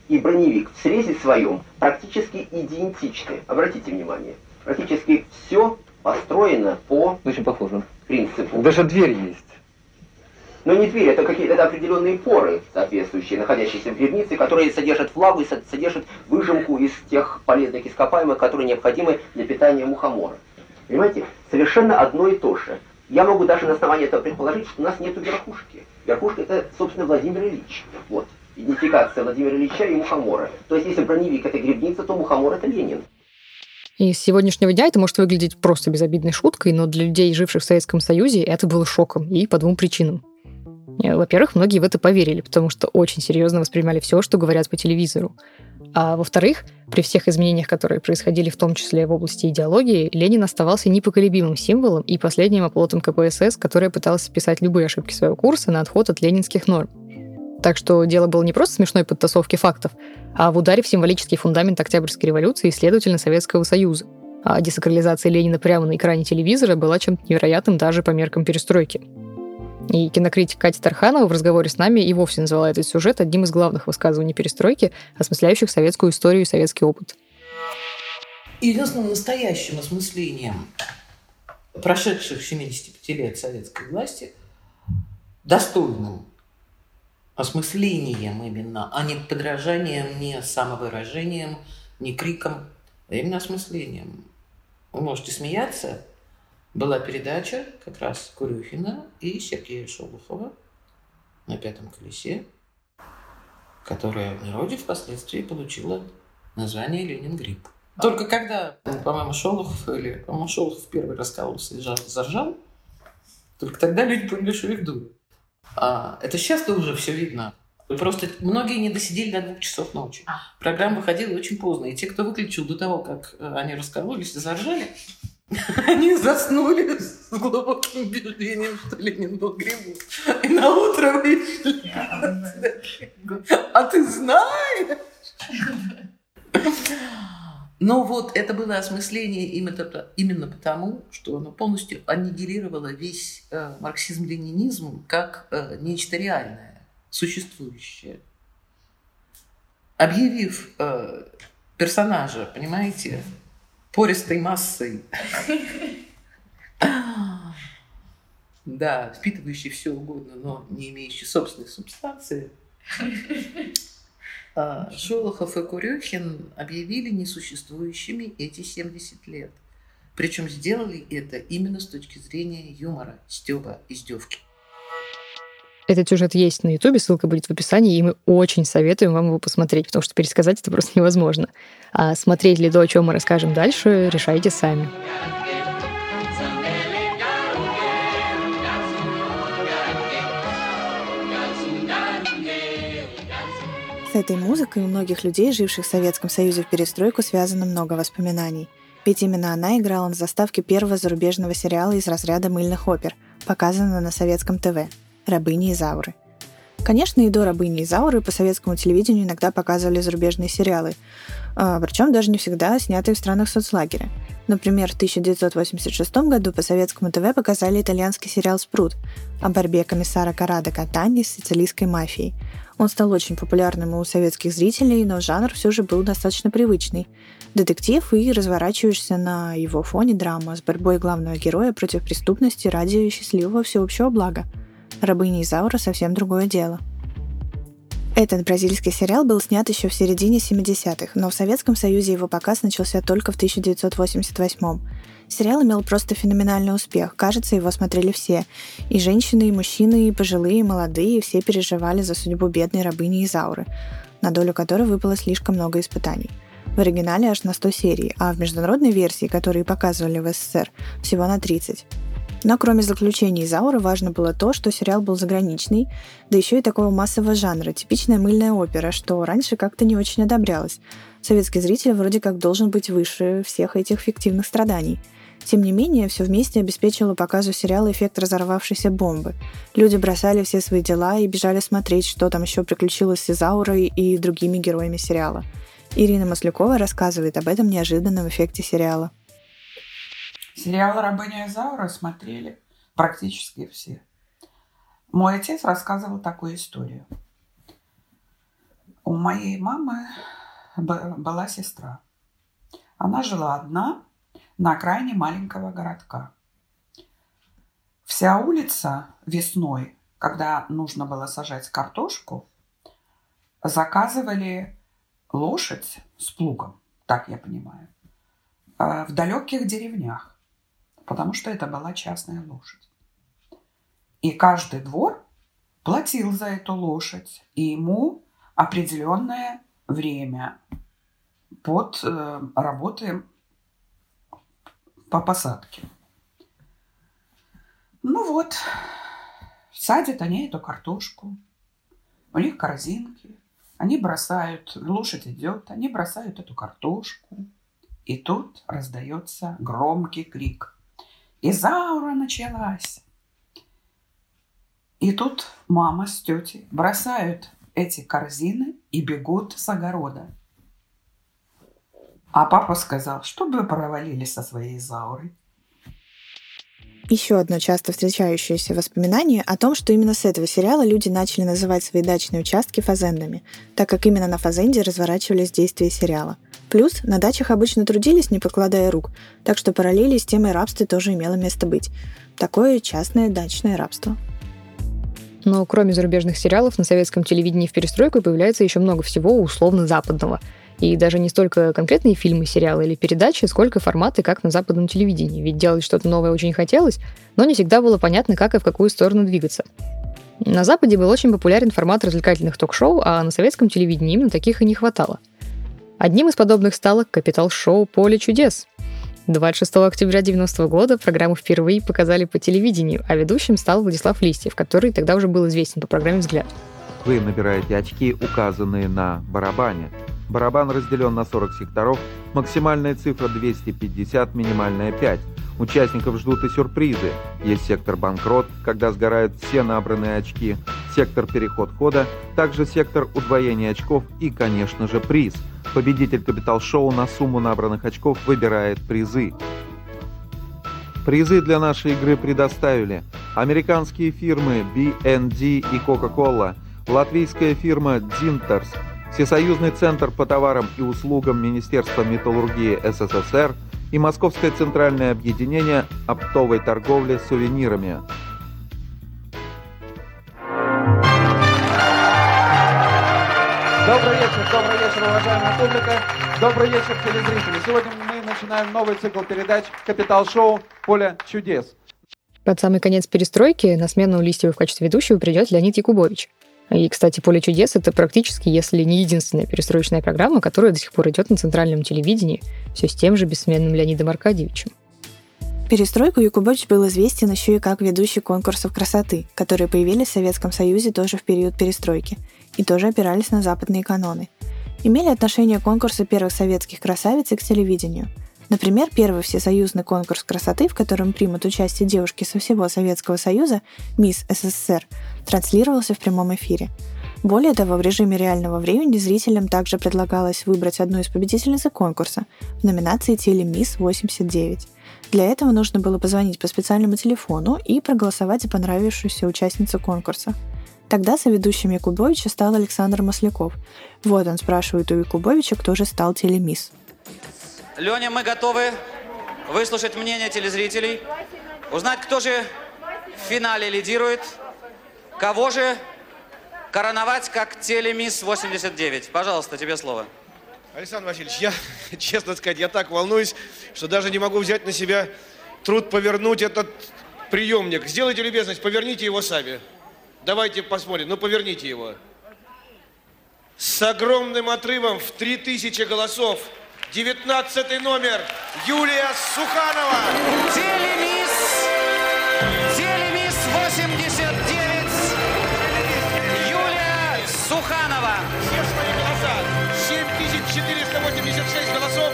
и броневик в срезе своем практически идентичны. Обратите внимание, практически все построено по Очень похоже. принципу. Даже дверь есть. Но не дверь, это какие-то это определенные поры соответствующие, находящиеся в грибнице, которые содержат влагу и со- содержат выжимку из тех полезных ископаемых, которые необходимы для питания мухомора. Понимаете? Совершенно одно и то же. Я могу даже на основании этого предположить, что у нас нет верхушки. Верхушка это, собственно, Владимир Ильич. Вот. Идентификация Владимира Ильича и мухомора. То есть, если броневик это грибница, то мухомор это Ленин. И с сегодняшнего дня это может выглядеть просто безобидной шуткой, но для людей, живших в Советском Союзе, это было шоком, и по двум причинам. Э, Во-первых, многие в это поверили, потому что очень серьезно воспринимали все, что говорят по телевизору. А во-вторых, при всех изменениях, которые происходили в том числе в области идеологии, Ленин оставался непоколебимым символом и последним оплотом КПСС, которая пыталась списать любые ошибки своего курса на отход от ленинских норм. Так что дело было не просто в смешной подтасовке фактов, а в ударе в символический фундамент Октябрьской революции и, следовательно, Советского Союза. А десакрализация Ленина прямо на экране телевизора была чем-то невероятным даже по меркам перестройки. И кинокритик Катя Тарханова в разговоре с нами и вовсе назвала этот сюжет одним из главных высказываний перестройки, осмысляющих советскую историю и советский опыт. единственным настоящим осмыслением прошедших 75 лет советской власти, достойным осмыслением именно, а не подражанием, не самовыражением, не криком, а именно осмыслением. Вы можете смеяться. Была передача как раз Курюхина и Сергея Шолохова на пятом колесе, которая в народе впоследствии получила название «Ленингрипп». Только когда, по-моему, Шолохов, или, по-моему, Шолохов первый раскололся и жал- заржал, только тогда люди поняли, что их дуют. А, это сейчас-то уже все видно. Просто многие не досидели до двух часов ночи. Программа выходила очень поздно. И те, кто выключил до того, как э, они раскололись и заржали, они заснули с глубоким убеждением, что Ленин был грибом. И на утро вышли. А ты знаешь? Но вот это было осмысление именно, именно потому, что оно полностью аннигилировало весь э, марксизм-ленинизм как э, нечто реальное, существующее. Объявив э, персонажа, понимаете, пористой массой, да, впитывающий все угодно, но не имеющий собственной субстанции, а, Шолохов и Курехин объявили несуществующими эти 70 лет. Причем сделали это именно с точки зрения юмора, стёба, издевки. Этот сюжет есть на Ютубе, ссылка будет в описании, и мы очень советуем вам его посмотреть, потому что пересказать это просто невозможно. А смотреть ли то, о чем мы расскажем дальше, решайте сами. С этой музыкой у многих людей, живших в Советском Союзе в перестройку, связано много воспоминаний. Ведь именно она играла на заставке первого зарубежного сериала из разряда мыльных опер, показанного на советском ТВ «Рабыни и Зауры». Конечно, и до «Рабыни и Зауры» по советскому телевидению иногда показывали зарубежные сериалы, а, причем даже не всегда снятые в странах соцлагеря. Например, в 1986 году по советскому ТВ показали итальянский сериал «Спрут» о борьбе комиссара Карада Катани с сицилийской мафией – он стал очень популярным у советских зрителей, но жанр все же был достаточно привычный. Детектив и разворачиваешься на его фоне драма с борьбой главного героя против преступности ради счастливого всеобщего блага. «Рабыня Изаура» совсем другое дело. Этот бразильский сериал был снят еще в середине 70-х, но в Советском Союзе его показ начался только в 1988 -м. Сериал имел просто феноменальный успех. Кажется, его смотрели все. И женщины, и мужчины, и пожилые, и молодые, все переживали за судьбу бедной рабыни Изауры, на долю которой выпало слишком много испытаний. В оригинале аж на 100 серий, а в международной версии, которые показывали в СССР, всего на 30. Но кроме заключений Изауры важно было то, что сериал был заграничный, да еще и такого массового жанра, типичная мыльная опера, что раньше как-то не очень одобрялось. Советский зритель вроде как должен быть выше всех этих фиктивных страданий – тем не менее, все вместе обеспечило показу сериала эффект разорвавшейся бомбы. Люди бросали все свои дела и бежали смотреть, что там еще приключилось с Изаурой и другими героями сериала. Ирина Маслякова рассказывает об этом неожиданном эффекте сериала. Сериал «Рабыня Изаура» смотрели практически все. Мой отец рассказывал такую историю. У моей мамы была сестра. Она жила одна, на окраине маленького городка. Вся улица весной, когда нужно было сажать картошку, заказывали лошадь с плугом, так я понимаю, э, в далеких деревнях, потому что это была частная лошадь. И каждый двор платил за эту лошадь, и ему определенное время под э, работы по посадке. Ну вот, садят они эту картошку, у них корзинки, они бросают, лошадь идет, они бросают эту картошку, и тут раздается громкий крик. Изаура началась. И тут мама с тетей бросают эти корзины и бегут с огорода. А папа сказал, чтобы провалились со своей Заурой. Еще одно часто встречающееся воспоминание о том, что именно с этого сериала люди начали называть свои дачные участки фазендами, так как именно на фазенде разворачивались действия сериала. Плюс на дачах обычно трудились, не покладая рук, так что параллели с темой рабства тоже имело место быть. Такое частное дачное рабство. Но кроме зарубежных сериалов, на советском телевидении в перестройку появляется еще много всего условно западного – и даже не столько конкретные фильмы, сериалы или передачи, сколько форматы, как на западном телевидении. Ведь делать что-то новое очень хотелось, но не всегда было понятно, как и в какую сторону двигаться. На Западе был очень популярен формат развлекательных ток-шоу, а на советском телевидении именно таких и не хватало. Одним из подобных стало капитал-шоу «Поле чудес». 26 октября 90 года программу впервые показали по телевидению, а ведущим стал Владислав Листьев, который тогда уже был известен по программе «Взгляд». Вы набираете очки, указанные на барабане. Барабан разделен на 40 секторов, максимальная цифра 250, минимальная 5. Участников ждут и сюрпризы. Есть сектор банкрот, когда сгорают все набранные очки, сектор переход хода, также сектор удвоения очков и, конечно же, приз – Победитель капитал-шоу на сумму набранных очков выбирает призы. Призы для нашей игры предоставили американские фирмы BND и Coca-Cola, латвийская фирма Dinters, Всесоюзный центр по товарам и услугам Министерства металлургии СССР и Московское центральное объединение оптовой торговли сувенирами. Добрый вечер, добрый вечер, уважаемая публика. Добрый вечер, телезрители. Сегодня мы начинаем новый цикл передач «Капитал-шоу. Поле чудес». Под самый конец перестройки на смену Листьевой в качестве ведущего придет Леонид Якубович. И, кстати, «Поле чудес» — это практически, если не единственная перестроечная программа, которая до сих пор идет на центральном телевидении, все с тем же бессменным Леонидом Аркадьевичем. Перестройку Якубович был известен еще и как ведущий конкурсов красоты, которые появились в Советском Союзе тоже в период перестройки и тоже опирались на западные каноны. Имели отношение конкурсы первых советских красавиц и к телевидению. Например, первый всесоюзный конкурс красоты, в котором примут участие девушки со всего Советского Союза, «Мисс СССР», транслировался в прямом эфире. Более того, в режиме реального времени зрителям также предлагалось выбрать одну из победительниц конкурса в номинации «Телемисс-89». Для этого нужно было позвонить по специальному телефону и проголосовать за понравившуюся участницу конкурса. Тогда соведущим Якубовича стал Александр Масляков. Вот он спрашивает у Якубовича, кто же стал телемисс. Леня, мы готовы выслушать мнение телезрителей, узнать, кто же в финале лидирует, кого же короновать как телемисс 89. Пожалуйста, тебе слово. Александр Васильевич, я, [laughs] честно сказать, я так волнуюсь, что даже не могу взять на себя труд повернуть этот приемник. Сделайте любезность, поверните его сами. Давайте посмотрим, ну поверните его. С огромным отрывом в 3000 голосов 19 номер Юлия Суханова. Телемисс, телемисс 89, Юлия Суханова. Все свои голоса. 7486 голосов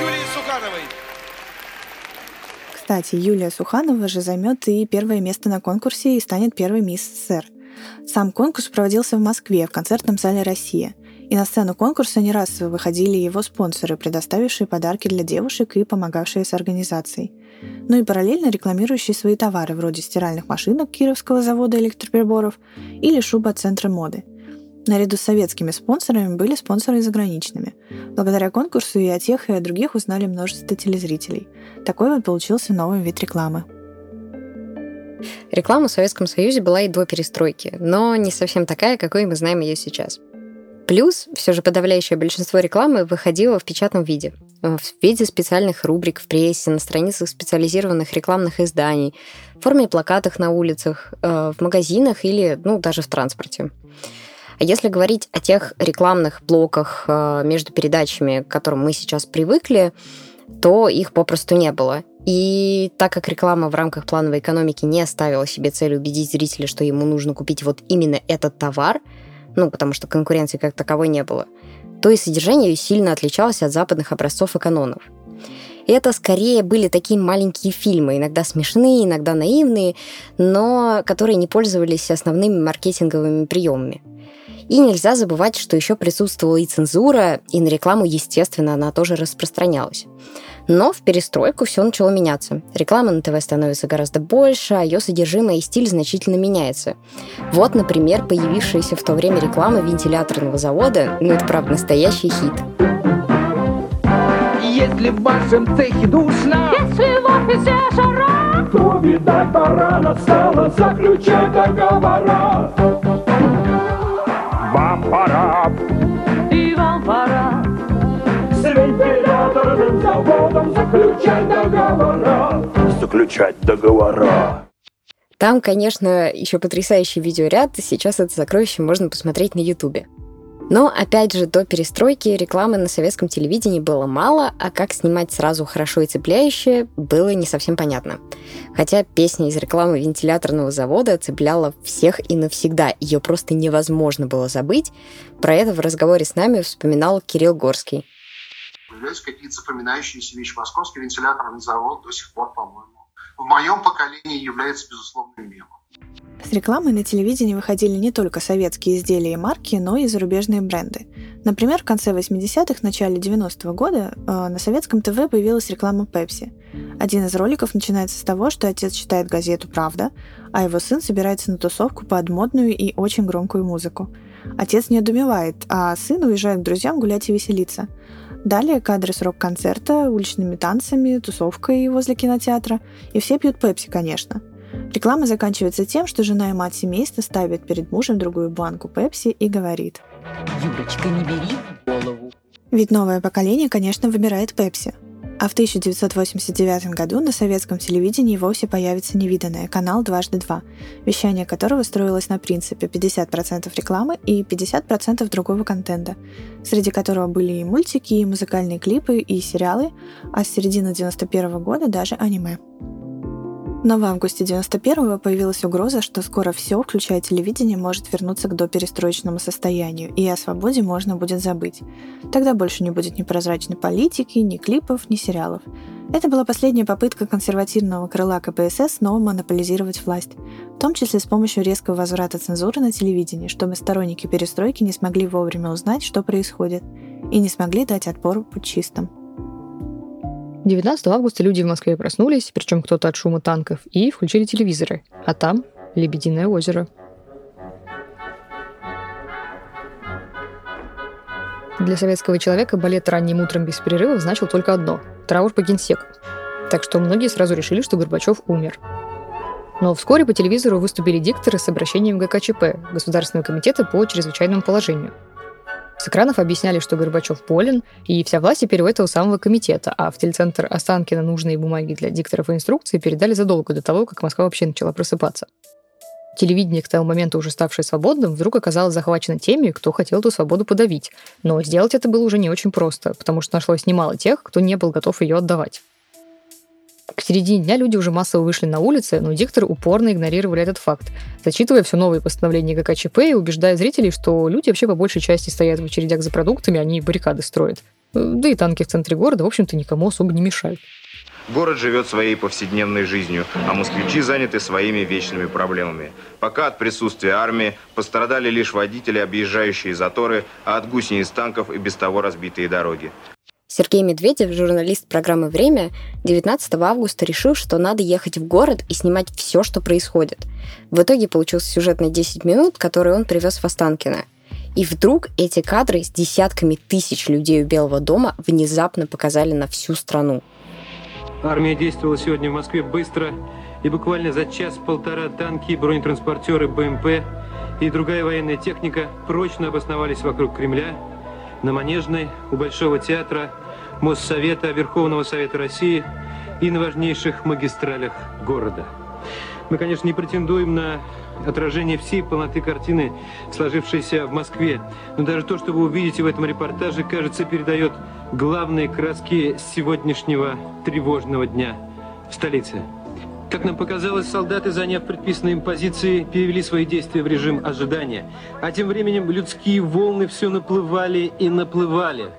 Юлии Сухановой. Кстати, Юлия Суханова же займет и первое место на конкурсе и станет первой мисс СССР. Сам конкурс проводился в Москве в концертном зале «Россия». И на сцену конкурса не раз выходили его спонсоры, предоставившие подарки для девушек и помогавшие с организацией. Ну и параллельно рекламирующие свои товары вроде стиральных машинок Кировского завода электроприборов или шуба от центра моды. Наряду с советскими спонсорами были спонсоры и заграничными. Благодаря конкурсу и о тех, и о других узнали множество телезрителей. Такой вот получился новый вид рекламы. Реклама в Советском Союзе была и до перестройки, но не совсем такая, какой мы знаем ее сейчас. Плюс, все же подавляющее большинство рекламы выходило в печатном виде. В виде специальных рубрик в прессе, на страницах специализированных рекламных изданий, в форме плакатов на улицах, э, в магазинах или, ну, даже в транспорте. А если говорить о тех рекламных блоках э, между передачами, к которым мы сейчас привыкли, то их попросту не было. И так как реклама в рамках плановой экономики не ставила себе цель убедить зрителя, что ему нужно купить вот именно этот товар, ну, потому что конкуренции как таковой не было, то и содержание сильно отличалось от западных образцов и канонов. И это скорее были такие маленькие фильмы, иногда смешные, иногда наивные, но которые не пользовались основными маркетинговыми приемами. И нельзя забывать, что еще присутствовала и цензура, и на рекламу, естественно, она тоже распространялась. Но в перестройку все начало меняться. Реклама на ТВ становится гораздо больше, а ее содержимое и стиль значительно меняется. Вот, например, появившаяся в то время реклама вентиляторного завода, ну это правда настоящий хит. Если в вашем цехе душно, если в офисе жара, то, видать, пора настала заключать договора. Пора, и вам пора, с вентиляторным заводом заключать договора. Заключать договора. Там, конечно, еще потрясающий видеоряд, сейчас это сокровище можно посмотреть на Ютубе. Но, опять же, до перестройки рекламы на советском телевидении было мало, а как снимать сразу хорошо и цепляюще, было не совсем понятно. Хотя песня из рекламы вентиляторного завода цепляла всех и навсегда, ее просто невозможно было забыть. Про это в разговоре с нами вспоминал Кирилл Горский. Появляются какие-то запоминающиеся вещи. Московский вентиляторный завод до сих пор, по-моему, в моем поколении является безусловным мемом. С рекламой на телевидении выходили не только советские изделия и марки, но и зарубежные бренды. Например, в конце 80-х, начале 90-го года э, на советском ТВ появилась реклама Пепси. Один из роликов начинается с того, что отец читает газету «Правда», а его сын собирается на тусовку под модную и очень громкую музыку. Отец не одумевает, а сын уезжает к друзьям гулять и веселиться. Далее кадры с рок-концерта, уличными танцами, тусовкой возле кинотеатра. И все пьют пепси, конечно. Реклама заканчивается тем, что жена и мать семейства ставят перед мужем другую банку пепси и говорит – Юлечка, не бери голову. Ведь новое поколение, конечно, выбирает Пепси. А в 1989 году на советском телевидении вовсе появится невиданное канал «Дважды два», вещание которого строилось на принципе 50% рекламы и 50% другого контента, среди которого были и мультики, и музыкальные клипы, и сериалы, а с середины 91 года даже аниме. Но в августе 91-го появилась угроза, что скоро все, включая телевидение, может вернуться к доперестроечному состоянию, и о свободе можно будет забыть. Тогда больше не будет ни прозрачной политики, ни клипов, ни сериалов. Это была последняя попытка консервативного крыла КПСС снова монополизировать власть, в том числе с помощью резкого возврата цензуры на телевидении, чтобы сторонники перестройки не смогли вовремя узнать, что происходит, и не смогли дать отпор путчистам. 19 августа люди в Москве проснулись, причем кто-то от шума танков, и включили телевизоры. А там Лебединое озеро. Для советского человека балет ранним утром без перерывов значил только одно – траур по генсеку. Так что многие сразу решили, что Горбачев умер. Но вскоре по телевизору выступили дикторы с обращением ГКЧП – Государственного комитета по чрезвычайному положению – с экранов объясняли, что Горбачев болен, и вся власть теперь у этого самого комитета, а в телецентр Останкина нужные бумаги для дикторов и инструкции передали задолго до того, как Москва вообще начала просыпаться. Телевидение, к тому моменту уже ставшее свободным, вдруг оказалось захвачено теми, кто хотел эту свободу подавить. Но сделать это было уже не очень просто, потому что нашлось немало тех, кто не был готов ее отдавать. К середине дня люди уже массово вышли на улицы, но дикторы упорно игнорировали этот факт, зачитывая все новые постановления ГКЧП и убеждая зрителей, что люди вообще по большей части стоят в очередях за продуктами, они баррикады строят. Да и танки в центре города, в общем-то, никому особо не мешают. Город живет своей повседневной жизнью, а москвичи заняты своими вечными проблемами. Пока от присутствия армии пострадали лишь водители, объезжающие заторы, а от гусениц танков и без того разбитые дороги. Сергей Медведев, журналист программы «Время», 19 августа решил, что надо ехать в город и снимать все, что происходит. В итоге получился сюжет на 10 минут, который он привез в Останкино. И вдруг эти кадры с десятками тысяч людей у Белого дома внезапно показали на всю страну. Армия действовала сегодня в Москве быстро, и буквально за час-полтора танки, бронетранспортеры БМП и другая военная техника прочно обосновались вокруг Кремля – на Манежной, у Большого театра, Моссовета, Верховного Совета России и на важнейших магистралях города. Мы, конечно, не претендуем на отражение всей полноты картины, сложившейся в Москве. Но даже то, что вы увидите в этом репортаже, кажется, передает главные краски сегодняшнего тревожного дня в столице. Как нам показалось, солдаты, заняв предписанные им позиции, перевели свои действия в режим ожидания. А тем временем людские волны все наплывали и наплывали.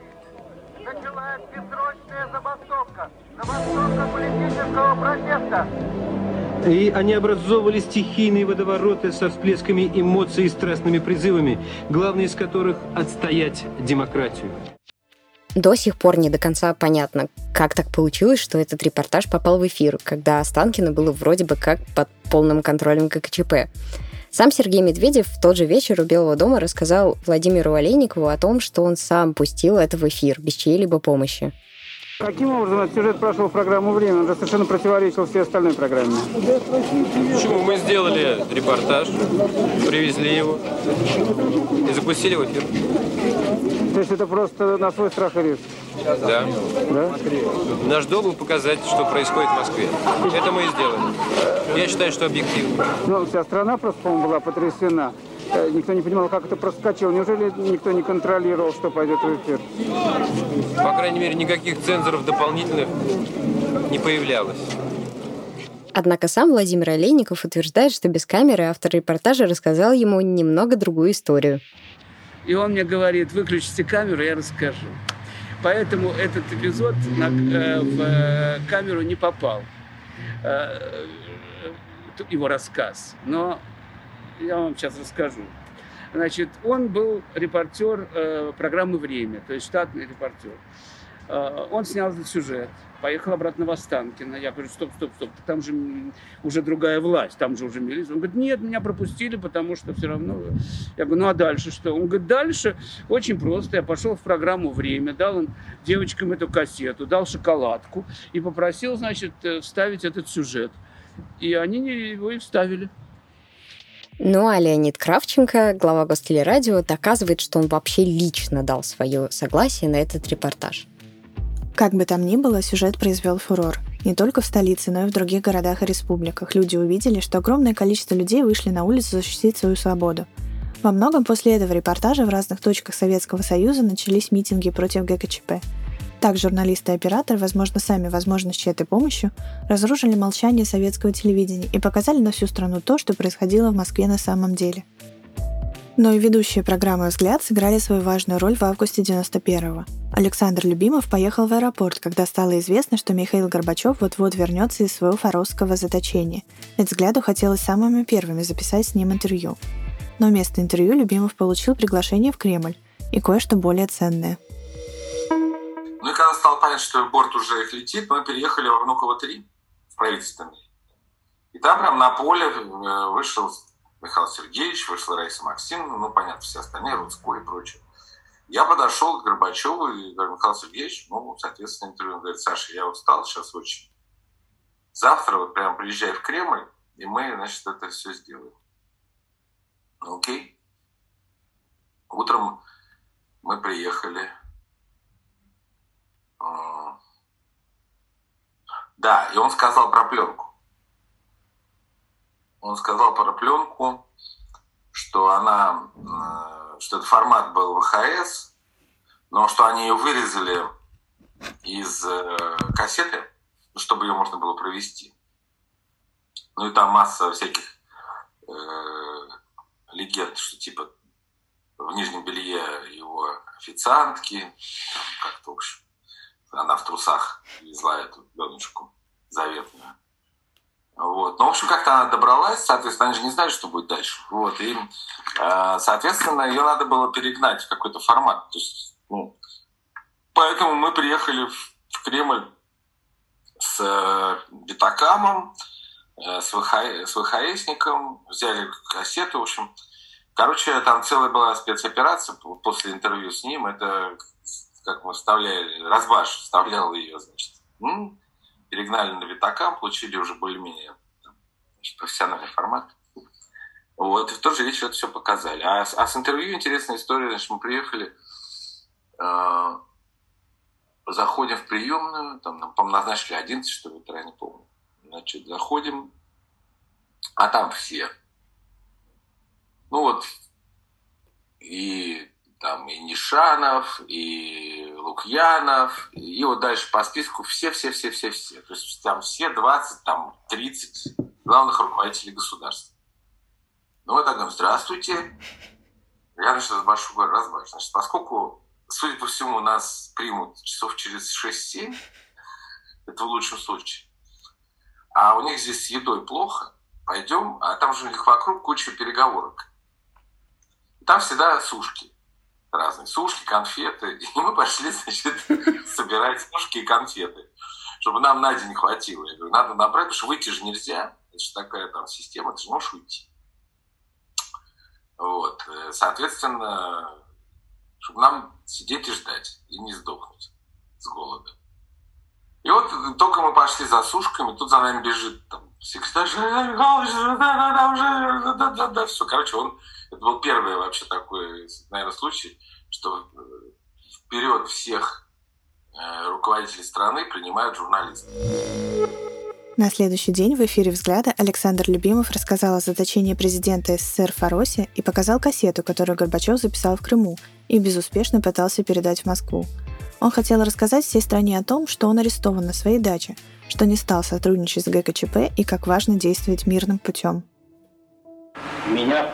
Началась бессрочная забастовка. Забастовка политического протеста. И они образовывали стихийные водовороты со всплесками эмоций и страстными призывами, главный из которых – отстоять демократию. До сих пор не до конца понятно, как так получилось, что этот репортаж попал в эфир, когда Останкино было вроде бы как под полным контролем ККЧП. Сам Сергей Медведев в тот же вечер у Белого дома рассказал Владимиру Олейникову о том, что он сам пустил это в эфир без чьей-либо помощи. Каким образом этот сюжет прошел в программу «Время»? Он же совершенно противоречил всей остальной программе. Почему? Мы сделали репортаж, привезли его и запустили в эфир. То есть это просто на свой страх и риск? Да. да? Наш долг показать, что происходит в Москве. Это мы и сделали. Я считаю, что объективно. Ну, вся страна просто, по-моему, была потрясена. Э, никто не понимал, как это проскочило. Неужели никто не контролировал, что пойдет в эфир? По крайней мере, никаких цензоров дополнительных не появлялось. Однако сам Владимир Олейников утверждает, что без камеры автор репортажа рассказал ему немного другую историю. И он мне говорит, выключите камеру, я расскажу. Поэтому этот эпизод на, э, в э, камеру не попал, э, его рассказ. Но я вам сейчас расскажу. Значит, он был репортер э, программы «Время», то есть штатный репортер. Э, он снял этот сюжет, поехал обратно в Останкино. Я говорю, стоп, стоп, стоп, там же уже другая власть, там же уже милиция. Он говорит, нет, меня пропустили, потому что все равно... Я говорю, ну а дальше что? Он говорит, дальше очень просто. Я пошел в программу «Время», дал он девочкам эту кассету, дал шоколадку и попросил, значит, э, вставить этот сюжет. И они его и вставили. Ну а Леонид Кравченко, глава Гостелерадио, доказывает, что он вообще лично дал свое согласие на этот репортаж. Как бы там ни было, сюжет произвел фурор. Не только в столице, но и в других городах и республиках люди увидели, что огромное количество людей вышли на улицу защитить свою свободу. Во многом после этого репортажа в разных точках Советского Союза начались митинги против ГКЧП. Так журналисты и операторы, возможно, сами, возможно, с чьей-то помощью, разрушили молчание советского телевидения и показали на всю страну то, что происходило в Москве на самом деле. Но и ведущие программы «Взгляд» сыграли свою важную роль в августе 91-го. Александр Любимов поехал в аэропорт, когда стало известно, что Михаил Горбачев вот-вот вернется из своего форосского заточения. Ведь «Взгляду» хотелось самыми первыми записать с ним интервью. Но вместо интервью Любимов получил приглашение в Кремль и кое-что более ценное – ну и когда стало понятно, что борт уже их летит, мы переехали во Внуково-3 в правительственный. И там прям на поле э, вышел Михаил Сергеевич, вышла Раиса Максимовна, ну, понятно, все остальные, Рудской и прочее. Я подошел к Горбачеву и говорю, Михаил Сергеевич, ну, соответственно, интервью. Он говорит, Саша, я устал сейчас очень. Завтра вот прям приезжай в Кремль, и мы, значит, это все сделаем. Ну, окей. Утром мы приехали а. Да, и он сказал про пленку. Он сказал про пленку, что она, э, что этот формат был ВХС, но что они ее вырезали из э, кассеты, чтобы ее можно было провести. Ну и там масса всяких э, легенд, что типа в нижнем белье его официантки, как-то, в общем, она в трусах везла эту донечку заветную. Вот. Ну, в общем, как-то она добралась, соответственно, они же не знали, что будет дальше. Вот. И, э, соответственно, ее надо было перегнать в какой-то формат. То есть, ну, поэтому мы приехали в, Кремль с э, битакамом, э, с, ВХ, ВХСником, взяли кассету, в общем. Короче, там целая была спецоперация после интервью с ним. Это как мы вставляли, Разбаш вставлял ее, значит, перегнали на витакам, получили уже более-менее профессиональный формат. Вот, и в тот же вечер это все показали. А, а с интервью интересная история, значит, мы приехали, э, заходим в приемную, там нам, по назначили 11, что ли, утра, не помню. Значит, заходим, а там все. Ну вот, и там и Нишанов, и Лукьянов, и вот дальше по списку все-все-все-все-все. То есть там все 20, там 30 главных руководителей государства. Ну, вот так говорим, здравствуйте. Я, значит, большой разбавлю. Значит, поскольку, судя по всему, нас примут часов через 6-7, это в лучшем случае, а у них здесь с едой плохо, пойдем, а там же у них вокруг куча переговорок. Там всегда сушки разные сушки, конфеты. И мы пошли, значит, собирать сушки и конфеты, чтобы нам на день хватило. Я говорю, надо набрать, потому что выйти же нельзя. Это же такая там система, ты же можешь уйти. Вот. Э, соответственно, чтобы нам сидеть и ждать, и не сдохнуть с голода. И вот только мы пошли за сушками, тут за нами бежит там, секретарь, все. Короче, он, это был первый вообще такой, наверное, случай, что э, вперед всех э, руководителей страны принимают журналисты. На следующий день в эфире «Взгляда» Александр Любимов рассказал о заточении президента СССР Фаросе и показал кассету, которую Горбачев записал в Крыму и безуспешно пытался передать в Москву. Он хотел рассказать всей стране о том, что он арестован на своей даче, что не стал сотрудничать с ГКЧП и как важно действовать мирным путем. Меня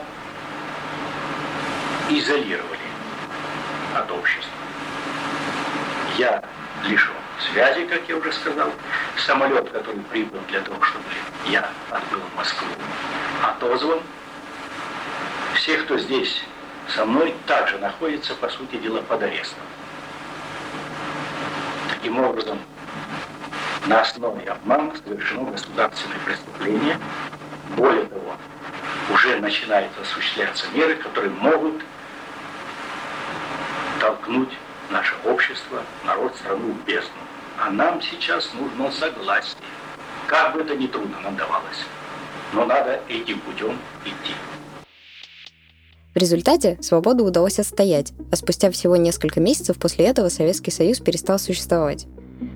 изолировали от общества. Я лишен связи, как я уже сказал. Самолет, который прибыл для того, чтобы я отбыл в Москву, отозван. Все, кто здесь со мной также находится, по сути дела, под арестом. Таким образом, на основе обмана совершено государственное преступление. Более того, уже начинают осуществляться меры, которые могут толкнуть наше общество, народ, страну в бездну. А нам сейчас нужно согласие. Как бы это ни трудно нам давалось, но надо этим путем идти. В результате свободу удалось отстоять, а спустя всего несколько месяцев после этого Советский Союз перестал существовать.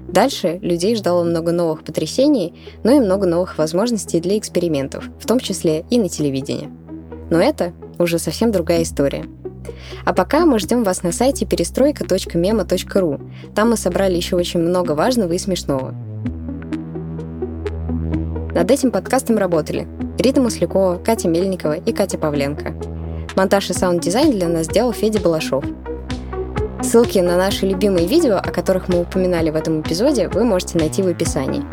Дальше людей ждало много новых потрясений, но и много новых возможностей для экспериментов, в том числе и на телевидении. Но это уже совсем другая история. А пока мы ждем вас на сайте перестройка.мема.ру. Там мы собрали еще очень много важного и смешного. Над этим подкастом работали Рита Маслякова, Катя Мельникова и Катя Павленко. Монтаж и саунд-дизайн для нас сделал Федя Балашов. Ссылки на наши любимые видео, о которых мы упоминали в этом эпизоде, вы можете найти в описании.